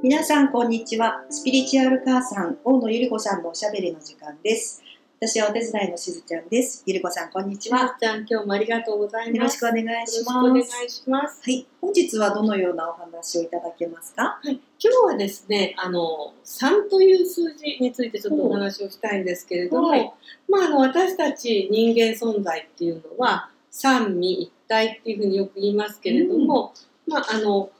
皆さんこんにちは。スピリチュアル母さん大野ゆり子さんのおしゃべりの時間です。私はお手伝いのしずちゃんです。ゆり子さんこんにちは。ちゃん、今日もありがとうございます。よろしくお願いします。よろしくお願いします。はい。本日はどのようなお話をいただけますか？はい、今日はですね、あの、3という数字についてちょっとお話をしたいんですけれども、はい。まあ、あの、私たち人間存在っていうのは、三位一体っていうふうによく言いますけれども、まあ、あの、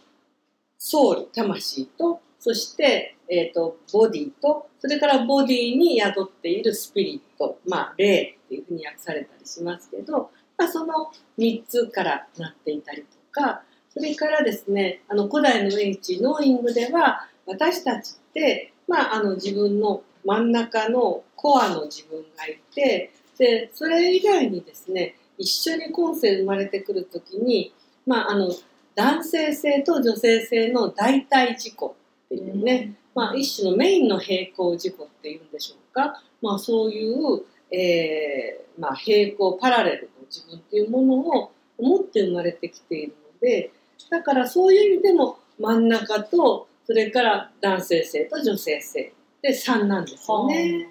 ソウル、魂と、そして、えっ、と、ボディと、それからボディに宿っているスピリット、まあ、霊っていうふうに訳されたりしますけど、まあ、その3つからなっていたりとか、それからですね、あの古代の英知ノーイングでは、私たちって、まあ、あの自分の真ん中のコアの自分がいて、で、それ以外にですね、一緒に今世生まれてくるときに、まあ、あの、男性性と女性性の代替事故っていうね、まあ、一種のメインの平行事故っていうんでしょうか、まあ、そういう、えーまあ、平行パラレルの自分っていうものを持って生まれてきているのでだからそういう意味でも真ん中とそれから男性性と女性性で3なんですよね。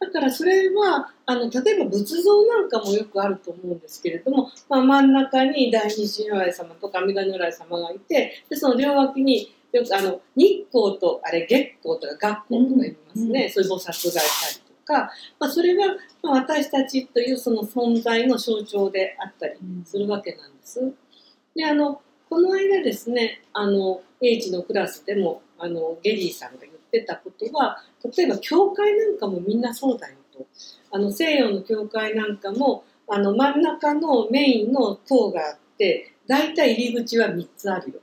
だからそれはあの例えば仏像なんかもよくあると思うんですけれども、まあ、真ん中に大日如来様とか阿弥陀如来様がいてでその両脇によくあの日光とあれ月光とか学光とか言いますね、うんそういう菩薩がいたりとか、まあ、それがまあ私たちというその存在の象徴であったりするわけなんです。であのこの間ですねあの英知のクラスでもあのゲリーさんが言ってたことは例えば教会なんかもみんなそうだよと。あの西洋の教会なんかもあの真ん中のメインの塔があって大体入り口は3つあるよ。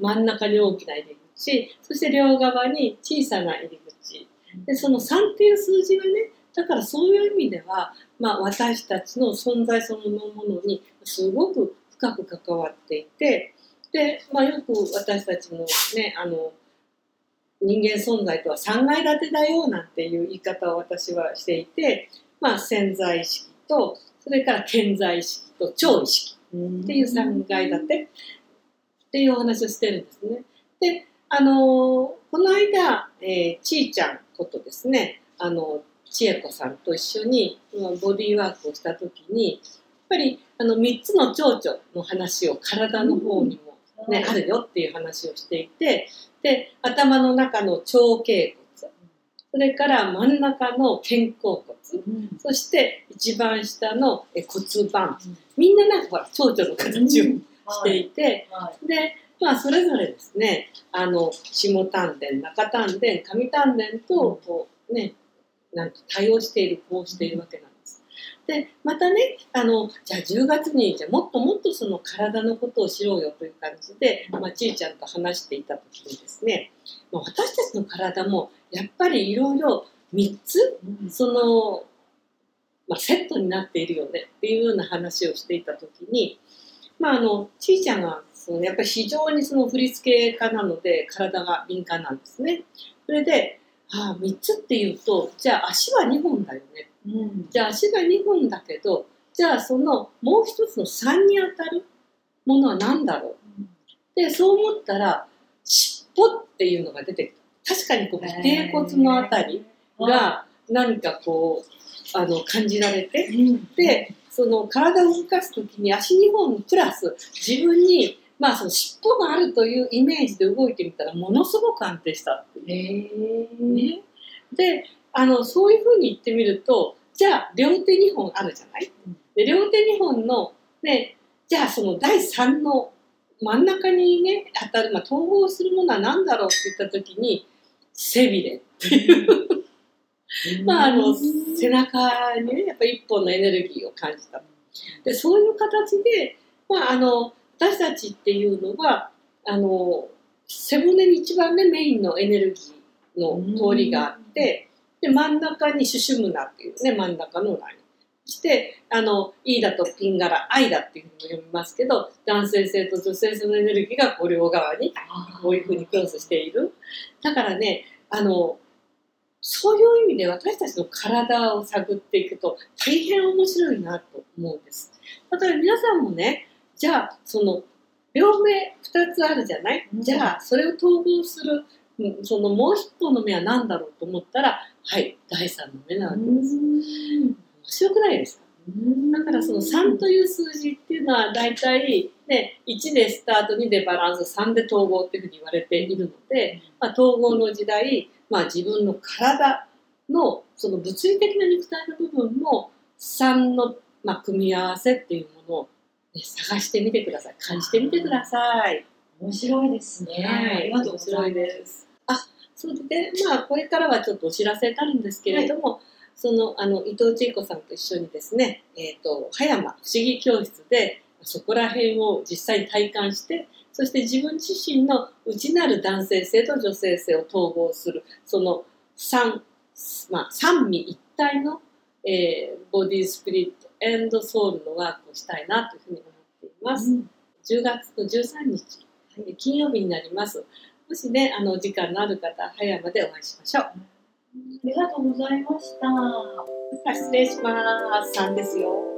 真ん中に大きな入り口そして両側に小さな入り口。でその3っていう数字がねだからそういう意味では、まあ、私たちの存在そのものにすごく深く関わっていてで、まあ、よく私たちのねあの人間存在とは3階建てだよなんていう言い方を私はしていて、まあ、潜在意識とそれから潜在意識と超意識っていう3階建てっていうお話をしてるんですね。で、あのーこの間、えーちーちゃんことですね、あの、千恵子さんと一緒にうんボディーワークをした時に、やっぱりあの3つの蝶々の話を体の方にもね、あるよっていう話をしていて、で、頭の中の腸頸骨、それから真ん中の肩甲骨、そして一番下のえ骨盤、みんななんかほら、蝶々の形をしていて、で、まあ、それぞれですね、あの、下丹田、中丹田、上丹田と、こう、ね、なんと対応している、こうしているわけなんです。で、またね、あの、じゃあ10月に、じゃあもっともっとその体のことを知ろうよという感じで、まあ、ちいちゃんと話していた時にですね、まあ私たちの体も、やっぱりいろいろ3つ、その、まあ、セットになっているよねっていうような話をしていた時に、まあ、あのちいちゃんがそのやっぱり非常にその振付家なので体が敏感なんですね。それで、ああ、3つっていうと、じゃあ足は2本だよね。じゃあ足が2本だけど、じゃあそのもう一つの3に当たるものは何だろう？で、そう思ったら、尻尾っていうのが出てきた。確かにこう、尾てい骨のあたりが何かこう、あの、感じられて、で、その体を動かすときに足2本プラス自分に、まあその尻尾があるというイメージで動いてみたらものすごく安定したっていう。ね、で、あの、そういうふうに言ってみると、じゃあ両手2本あるじゃない？で、両手2本の、ね、じゃあその第3の真ん中にね、当たる、まあ統合するものは何だろうって言ったときに、背びれっていう。まあ、あの、背中にね、やっぱり一本のエネルギーを感じた。で、そういう形で、まあ、あの、私たちっていうのは、あの、背骨に一番ね、メインのエネルギーの通りがあって、で、真ん中にシュシュムナっていうね、真ん中のライン。そして、あの、イーダとピンガラ、アイダっていうふうに読みますけど、男性性と女性性のエネルギーがこう両側にこういうふうにクロスしている。だからね、あの、そういう意味で私たちの体を探っていくと大変面白いなと思うんです。だから皆さんもね、じゃあその両目2つあるじゃない、うんじゃあそれを統合するうんそのもう一方の目は何だろうと思ったら、はい、第三の目なわけです。面白くないですか？だからその3という数字っていうのは大体、ね、1でスタート2でバランス3で統合っていうふうに言われているので、まあ、統合の時代、まあ、自分の体のその物理的な肉体の部分も3の、まあ、組み合わせっていうものを、ね、探してみてください感じてみてください。面白いですね。はい、ありがとうございます。です。あ、それで、まあ、これからはちょっとお知らせになるんですけれども、その、あの、伊藤千恵子さんと一緒にですね、えっ、と、葉山不思議教室で、そこら辺を実際に体感して、そして自分自身の内なる男性性と女性性を統合する、その三、まあ、三味一体の、えーボディスピリットソウルのワークをしたいなというふうに思っています。うん10月の13日、え金曜日になります。もしね、あの、お時間のある方、葉山でお会いしましょう。ありがとうございました。失礼します。3ですよ。